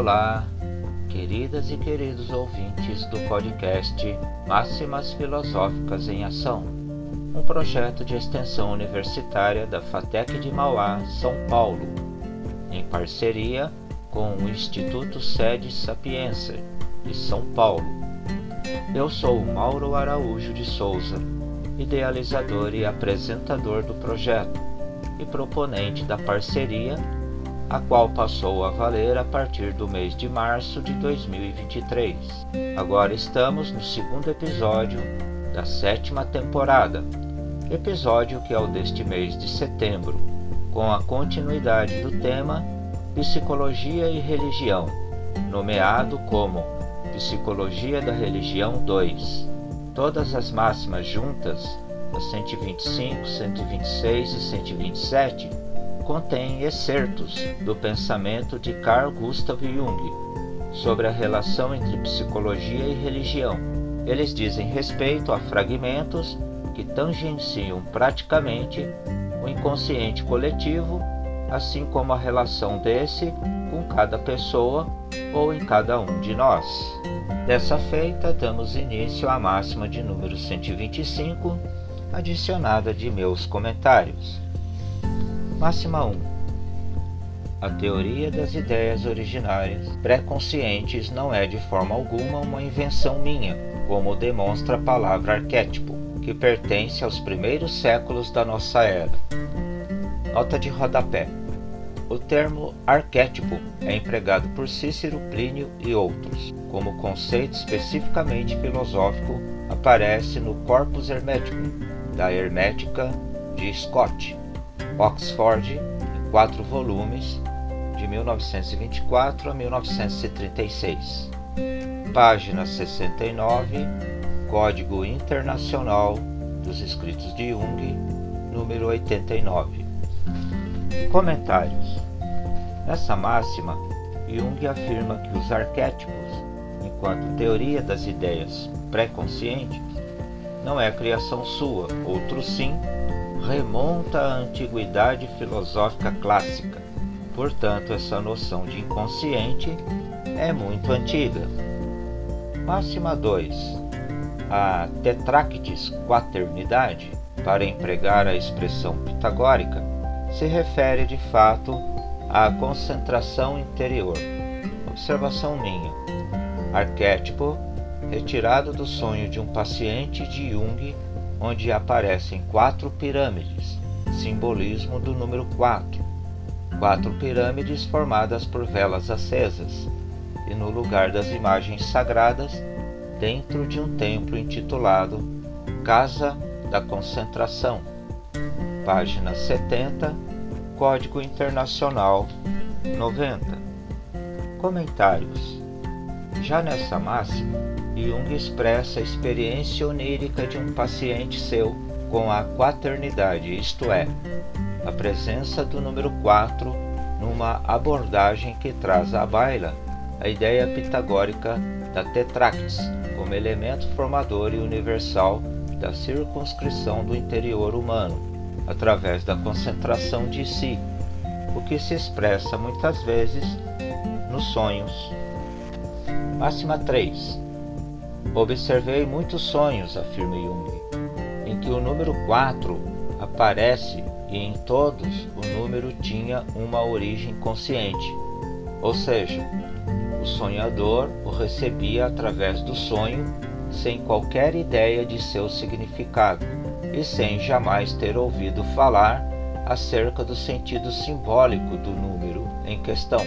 Olá, queridas e queridos ouvintes do podcast Máximas Filosóficas em Ação, um projeto de extensão universitária da FATEC de Mauá, São Paulo, em parceria com o Instituto Sede Sapienza, de São Paulo. Eu sou Mauro Araújo de Souza, idealizador e apresentador do projeto e proponente da parceria a qual passou a valer a partir do mês de março de 2023. Agora estamos no segundo episódio da sétima temporada, episódio que é o deste mês de setembro, com a continuidade do tema Psicologia e Religião, nomeado como Psicologia da Religião 2. Todas as máximas juntas, as 125, 126 e 127, contém excertos do pensamento de Carl Gustav Jung sobre a relação entre psicologia e religião. Eles dizem respeito a fragmentos que tangenciam praticamente o inconsciente coletivo, assim como a relação desse com cada pessoa ou em cada um de nós. Dessa feita, damos início à máxima de número 125, adicionada de meus comentários. Máxima 1. A teoria das ideias originárias pré-conscientes não é de forma alguma uma invenção minha, como demonstra a palavra arquétipo, que pertence aos primeiros séculos da nossa era. Nota de rodapé. O termo arquétipo é empregado por Cícero, Plínio e outros. Como conceito especificamente filosófico, aparece no Corpus Hermeticum, da Hermética de Scott, Oxford, em quatro volumes, de 1924 a 1936. Página 69, Código Internacional dos Escritos de Jung, número 89. Comentários. Nessa máxima, Jung afirma que os arquétipos, enquanto teoria das ideias pré-conscientes, não é criação sua, outro sim, remonta à antiguidade filosófica clássica. Portanto, essa noção de inconsciente é muito antiga. Máxima 2. A tetractis quaternidade, para empregar a expressão pitagórica, se refere de fato à concentração interior. Observação minha. Arquétipo retirado do sonho de um paciente de Jung onde aparecem quatro pirâmides, simbolismo do número 4. Quatro pirâmides formadas por velas acesas, e no lugar das imagens sagradas, dentro de um templo intitulado Casa da Concentração. Página 70, Código Internacional 90. Comentários. Já nessa máxima, Jung expressa a experiência onírica de um paciente seu com a quaternidade, isto é, a presença do número 4 numa abordagem que traz à baila a ideia pitagórica da tetrax como elemento formador e universal da circunscrição do interior humano, através da concentração de si, o que se expressa muitas vezes nos sonhos. Máxima 3. Observei muitos sonhos, afirma Jung, em que o número 4 aparece e em todos o número tinha uma origem consciente, ou seja, o sonhador o recebia através do sonho sem qualquer ideia de seu significado e sem jamais ter ouvido falar acerca do sentido simbólico do número em questão.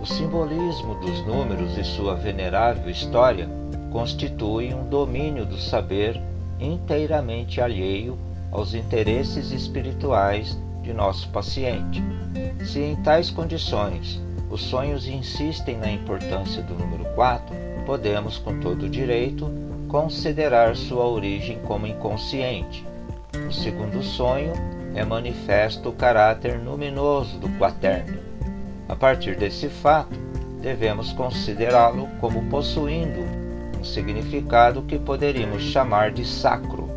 O simbolismo dos números e sua venerável história constitui um domínio do saber inteiramente alheio aos interesses espirituais de nosso paciente. Se em tais condições os sonhos insistem na importância do número 4, podemos, com todo direito, considerar sua origem como inconsciente. O segundo sonho é manifesto o caráter luminoso do quaterno. A partir desse fato, devemos considerá-lo como possuindo significado que poderíamos chamar de sacro.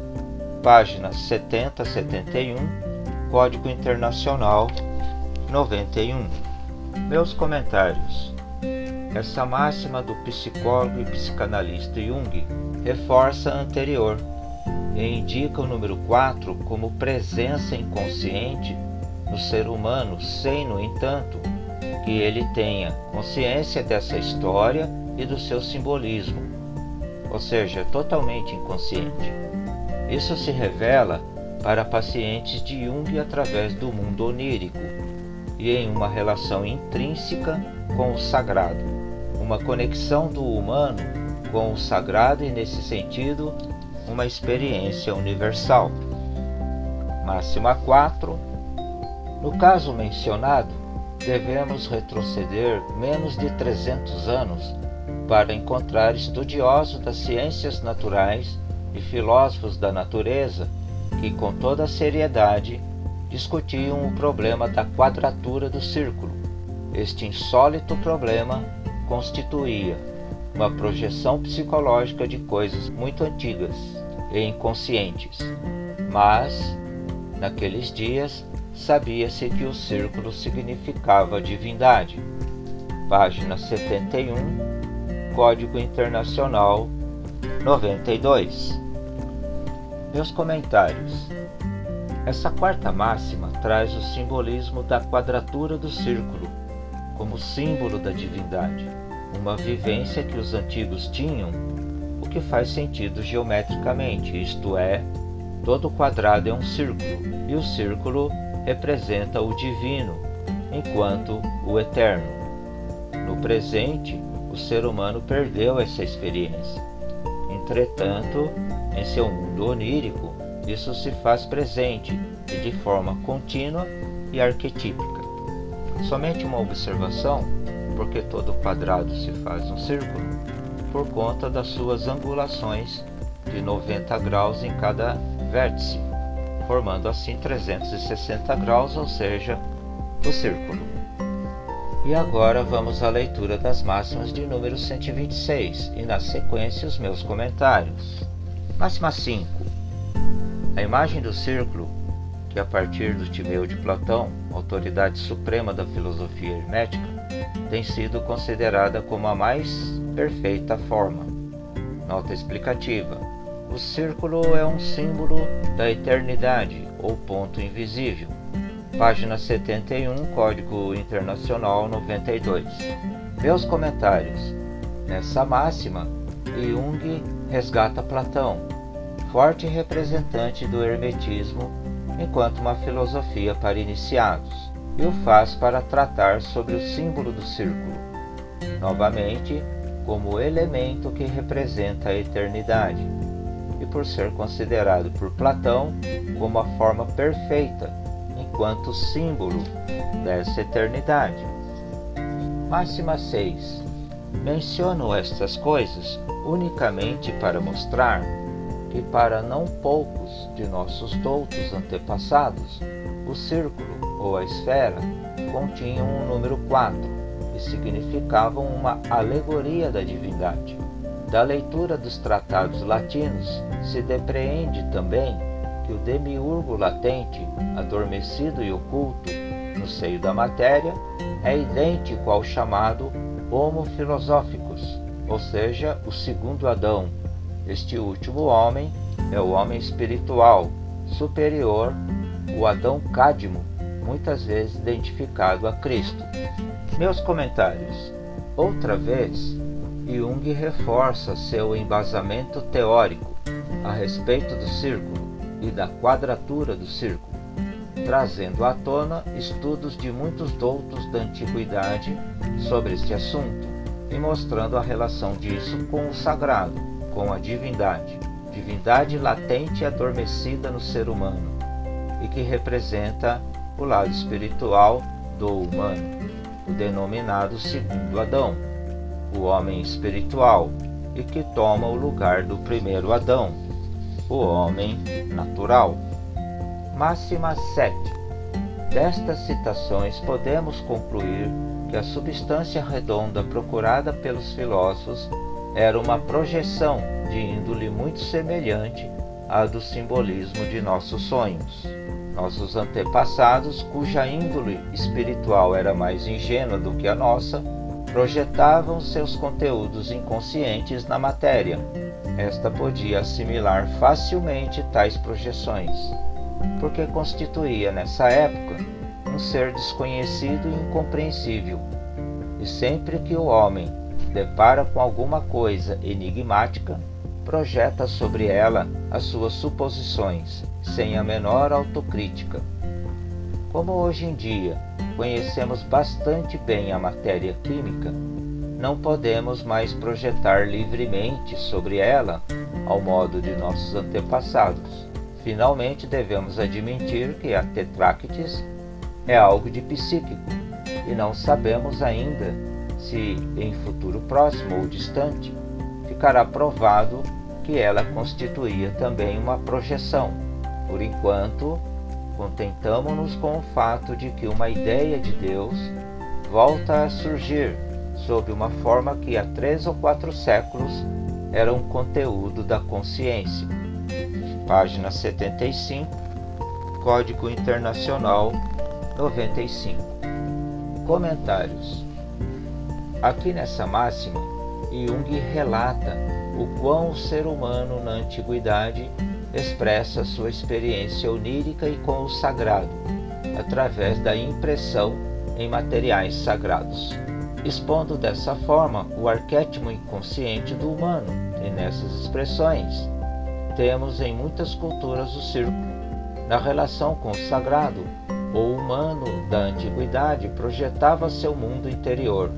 Página 70 71, Código Internacional 91. Meus comentários. Essa máxima do psicólogo e psicanalista Jung reforça a anterior e indica o número 4 como presença inconsciente no ser humano, sem, no entanto, que ele tenha consciência dessa história e do seu simbolismo, ou seja, totalmente inconsciente. Isso se revela para pacientes de Jung através do mundo onírico e em uma relação intrínseca com o sagrado, uma conexão do humano com o sagrado e, nesse sentido, uma experiência universal. Máxima 4. No caso mencionado, devemos retroceder menos de 300 anos para encontrar estudiosos das ciências naturais e filósofos da natureza que, com toda seriedade, discutiam o problema da quadratura do círculo. Este insólito problema constituía uma projeção psicológica de coisas muito antigas e inconscientes. Mas, naqueles dias, sabia-se que o círculo significava divindade. Página 71, Código Internacional 92. Meus comentários. Essa quarta máxima traz o simbolismo da quadratura do círculo, como símbolo da divindade, uma vivência que os antigos tinham, o que faz sentido geometricamente, isto é, todo quadrado é um círculo, e o círculo representa o divino, enquanto o eterno. No presente, o ser humano perdeu essa experiência. Entretanto, em seu mundo onírico, isso se faz presente e de forma contínua e arquetípica. Somente uma observação, porque todo quadrado se faz um círculo, por conta das suas angulações de 90 graus em cada vértice formando assim 360 graus, ou seja, o círculo. E agora vamos à leitura das máximas de número 126 e na sequência os meus comentários. Máxima 5. A imagem do círculo, que a partir do Timeu de Platão, autoridade suprema da filosofia hermética, tem sido considerada como a mais perfeita forma. Nota explicativa o círculo é um símbolo da eternidade ou ponto invisível. Página 71, Código Internacional 92. Meus comentários. Nessa máxima, Jung resgata Platão, forte representante do hermetismo, enquanto uma filosofia para iniciados, e o faz para tratar sobre o símbolo do círculo, novamente como elemento que representa a eternidade e por ser considerado por Platão como a forma perfeita, enquanto símbolo dessa eternidade. Máxima 6. Menciono estas coisas unicamente para mostrar que para não poucos de nossos doutos antepassados, o círculo ou a esfera continham um número 4 e significavam uma alegoria da divindade. Da leitura dos tratados latinos se depreende também que o demiurgo latente, adormecido e oculto no seio da matéria, é idêntico ao chamado Homo philosophicus, ou seja, o segundo Adão. Este último homem é o homem espiritual, superior, o Adão Cádimo, muitas vezes identificado a Cristo. Meus comentários. Outra vez, Jung reforça seu embasamento teórico a respeito do círculo e da quadratura do círculo, trazendo à tona estudos de muitos doutos da antiguidade sobre este assunto e mostrando a relação disso com o sagrado, com a divindade, divindade latente e adormecida no ser humano e que representa o lado espiritual do humano, o denominado segundo Adão o homem espiritual, e que toma o lugar do primeiro Adão, o homem natural. Máxima 7. Destas citações podemos concluir que a substância redonda procurada pelos filósofos era uma projeção de índole muito semelhante à do simbolismo de nossos sonhos. Nossos antepassados, cuja índole espiritual era mais ingênua do que a nossa, projetavam seus conteúdos inconscientes na matéria. Esta podia assimilar facilmente tais projeções, porque constituía nessa época um ser desconhecido e incompreensível. E sempre que o homem depara com alguma coisa enigmática, projeta sobre ela as suas suposições, sem a menor autocrítica. Como hoje em dia conhecemos bastante bem a matéria química, não podemos mais projetar livremente sobre ela ao modo de nossos antepassados. Finalmente, devemos admitir que a Tetráquites é algo de psíquico e não sabemos ainda se em futuro próximo ou distante ficará provado que ela constituía também uma projeção. Por enquanto, contentamos-nos com o fato de que uma ideia de Deus volta a surgir sob uma forma que há três ou quatro séculos era um conteúdo da consciência. Página 75, Código Internacional 95. Comentários. Aqui nessa máxima, Jung relata o quão o ser humano na antiguidade expressa sua experiência onírica e com o sagrado, através da impressão em materiais sagrados, expondo dessa forma o arquétipo inconsciente do humano, e nessas expressões temos em muitas culturas o círculo, na relação com o sagrado, o humano da antiguidade projetava seu mundo interior.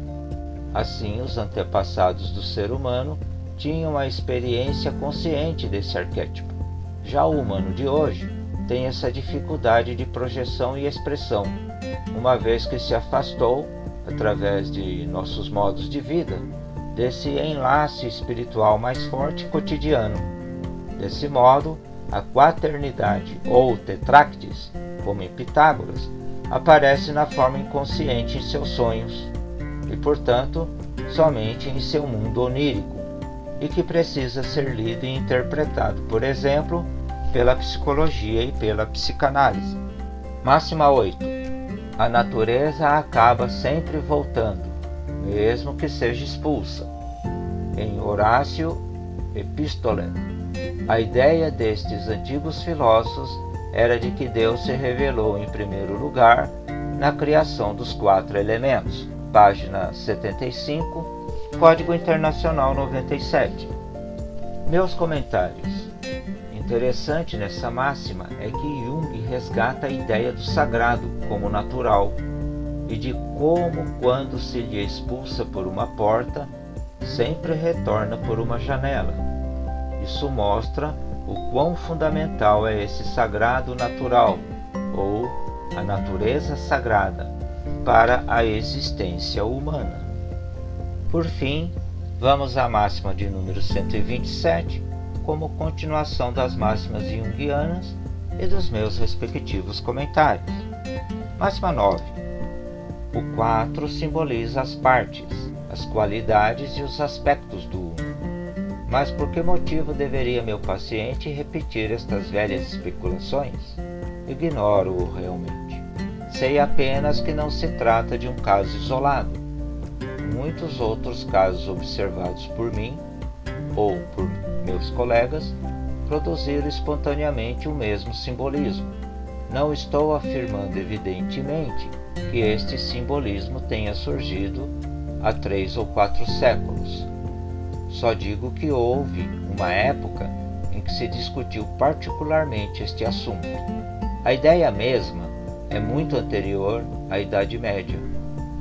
Assim, os antepassados do ser humano tinham a experiência consciente desse arquétipo. Já o humano de hoje tem essa dificuldade de projeção e expressão, uma vez que se afastou, através de nossos modos de vida, desse enlace espiritual mais forte cotidiano. Desse modo, a quaternidade ou tetractis como em Pitágoras, aparece na forma inconsciente em seus sonhos e, portanto, somente em seu mundo onírico, e que precisa ser lido e interpretado, por exemplo, pela psicologia e pela psicanálise. Máxima 8. A natureza acaba sempre voltando, mesmo que seja expulsa. Em Horácio Epístole, a ideia destes antigos filósofos era de que Deus se revelou em primeiro lugar na criação dos quatro elementos. Página 75, Código Internacional 97. Meus comentários. Interessante nessa máxima é que Jung resgata a ideia do sagrado como natural e de como, quando se lhe expulsa por uma porta, sempre retorna por uma janela. Isso mostra o quão fundamental é esse sagrado natural, ou a natureza sagrada, para a existência humana. Por fim, vamos à máxima de número 127, como continuação das máximas junguianas e dos meus respectivos comentários. Máxima 9. O 4 simboliza as partes, as qualidades e os aspectos do mas por que motivo deveria meu paciente repetir estas velhas especulações? Ignoro-o realmente. Sei apenas que não se trata de um caso isolado. Muitos outros casos observados por mim ou por meus colegas produziram espontaneamente o mesmo simbolismo. Não estou afirmando, evidentemente, que este simbolismo tenha surgido há três ou quatro séculos só digo que houve uma época em que se discutiu particularmente este assunto. A ideia mesma é muito anterior à Idade Média,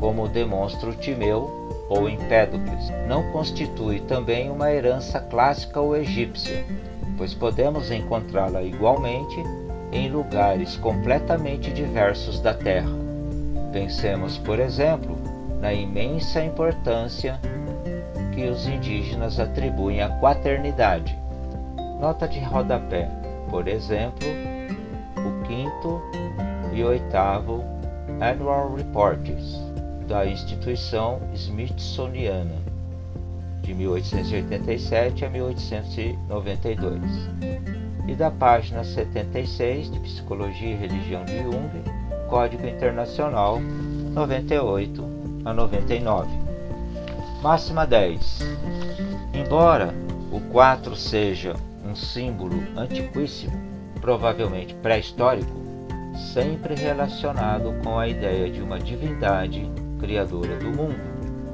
como demonstra o Timeu ou Empédocles. Não constitui também uma herança clássica ou egípcia, pois podemos encontrá-la igualmente em lugares completamente diversos da Terra. Pensemos, por exemplo, na imensa importância que os indígenas atribuem à quaternidade. Nota de rodapé, por exemplo, o quinto e oitavo Annual Reports da instituição Smithsoniana, de 1887 a 1892, e da página 76 de Psicologia e Religião de Jung, Código Internacional 98 a 99. Máxima 10. Embora o 4 seja um símbolo antiquíssimo, provavelmente pré-histórico, sempre relacionado com a ideia de uma divindade criadora do mundo,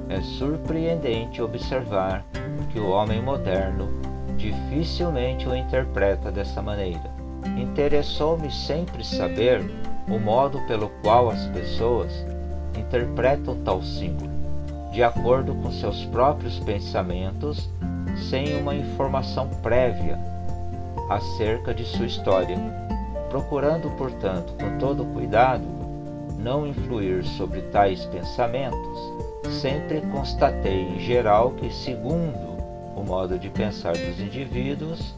é surpreendente observar que o homem moderno dificilmente o interpreta dessa maneira. Interessou-me sempre saber o modo pelo qual as pessoas interpretam tal símbolo, de acordo com seus próprios pensamentos, sem uma informação prévia acerca de sua história, procurando, portanto, com todo cuidado, não influir sobre tais pensamentos, sempre constatei em geral que, segundo o modo de pensar dos indivíduos,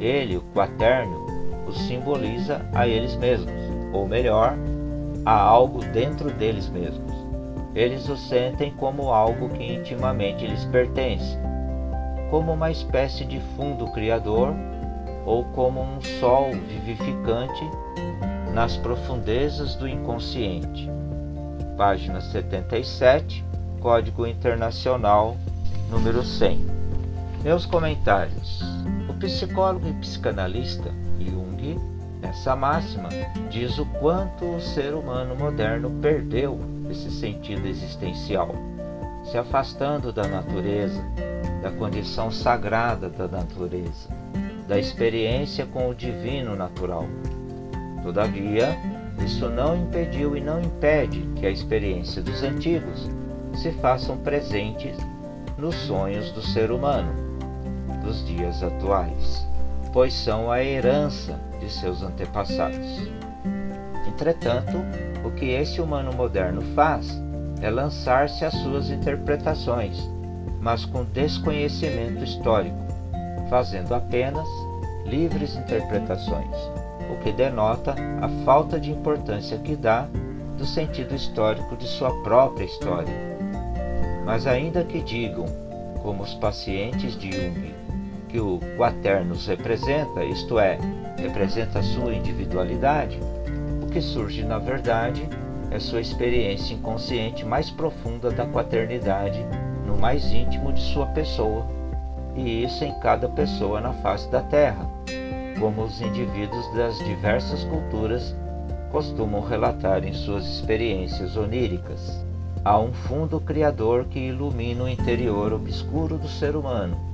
ele, o quaterno, os simboliza a eles mesmos, ou melhor, a algo dentro deles mesmos. Eles o sentem como algo que intimamente lhes pertence, como uma espécie de fundo criador ou como um sol vivificante nas profundezas do inconsciente. Página 77, Código Internacional número 100. Meus comentários. O psicólogo e psicanalista Jung, nessa máxima, diz o quanto o ser humano moderno perdeu esse sentido existencial, se afastando da natureza, da condição sagrada da natureza, da experiência com o divino natural. Todavia, isso não impediu e não impede que a experiência dos antigos se façam presentes nos sonhos do ser humano dos dias atuais, pois são a herança de seus antepassados. Entretanto, o que esse humano moderno faz é lançar-se às suas interpretações, mas com desconhecimento histórico, fazendo apenas livres interpretações, que denota a falta de importância que dá do sentido histórico de sua própria história. Mas ainda que digam, como os pacientes de Jung, que o Quaternos representa, isto é, representa sua individualidade, o que surge na verdade é sua experiência inconsciente mais profunda da quaternidade no mais íntimo de sua pessoa, e isso em cada pessoa na face da Terra, como os indivíduos das diversas culturas costumam relatar em suas experiências oníricas. Há um fundo criador que ilumina o interior obscuro do ser humano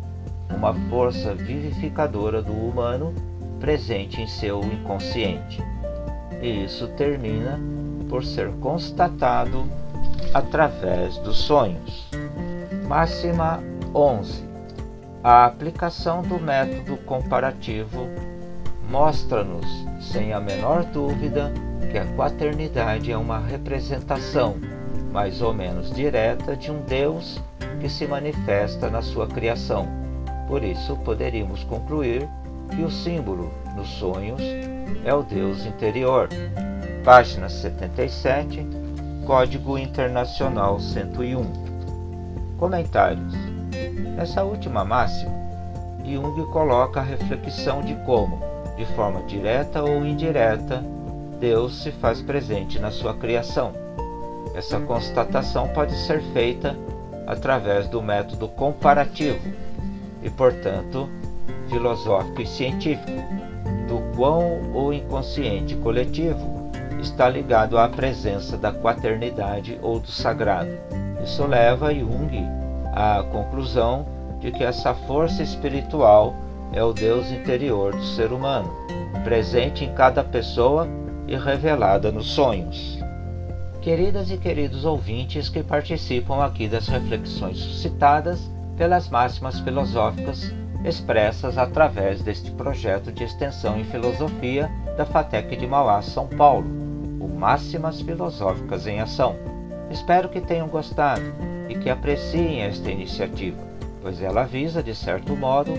uma força vivificadora do humano presente em seu inconsciente. E isso termina por ser constatado através dos sonhos. Máxima 11. A aplicação do método comparativo mostra-nos, sem a menor dúvida, que a quaternidade é uma representação, mais ou menos direta, de um Deus que se manifesta na sua criação por isso, poderíamos concluir que o símbolo nos sonhos é o Deus interior. Página 77, Código Internacional 101. Comentários. Nessa última máxima, Jung coloca a reflexão de como, de forma direta ou indireta, Deus se faz presente na sua criação. Essa constatação pode ser feita através do método comparativo e, portanto, filosófico e científico, do quão o inconsciente coletivo está ligado à presença da quaternidade ou do sagrado. Isso leva Jung à conclusão de que essa força espiritual é o Deus interior do ser humano, presente em cada pessoa e revelada nos sonhos. Queridas e queridos ouvintes que participam aqui das reflexões suscitadas pelas máximas filosóficas expressas através deste projeto de extensão em filosofia da FATEC de Mauá, São Paulo, o Máximas Filosóficas em Ação. Espero que tenham gostado e que apreciem esta iniciativa, pois ela visa, de certo modo,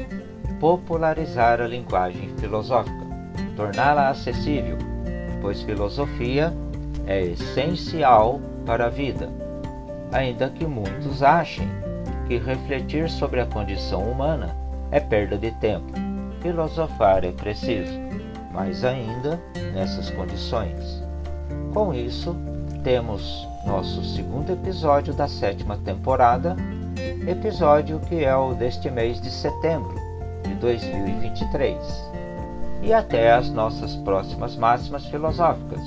popularizar a linguagem filosófica, torná-la acessível, pois filosofia é essencial para a vida, ainda que muitos achem que refletir sobre a condição humana é perda de tempo. Filosofar é preciso, mais ainda nessas condições. Com isso, temos nosso segundo episódio da sétima temporada episódio que é o deste mês de setembro de 2023. E até as nossas próximas máximas filosóficas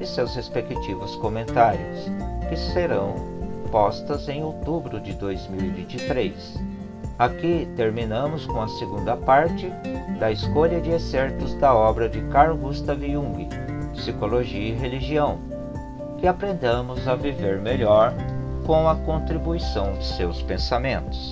e seus respectivos comentários, que serão postas em outubro de 2023. Aqui terminamos com a segunda parte da escolha de excertos da obra de Carl Gustav Jung, Psicologia e Religião, que aprendamos a viver melhor com a contribuição de seus pensamentos.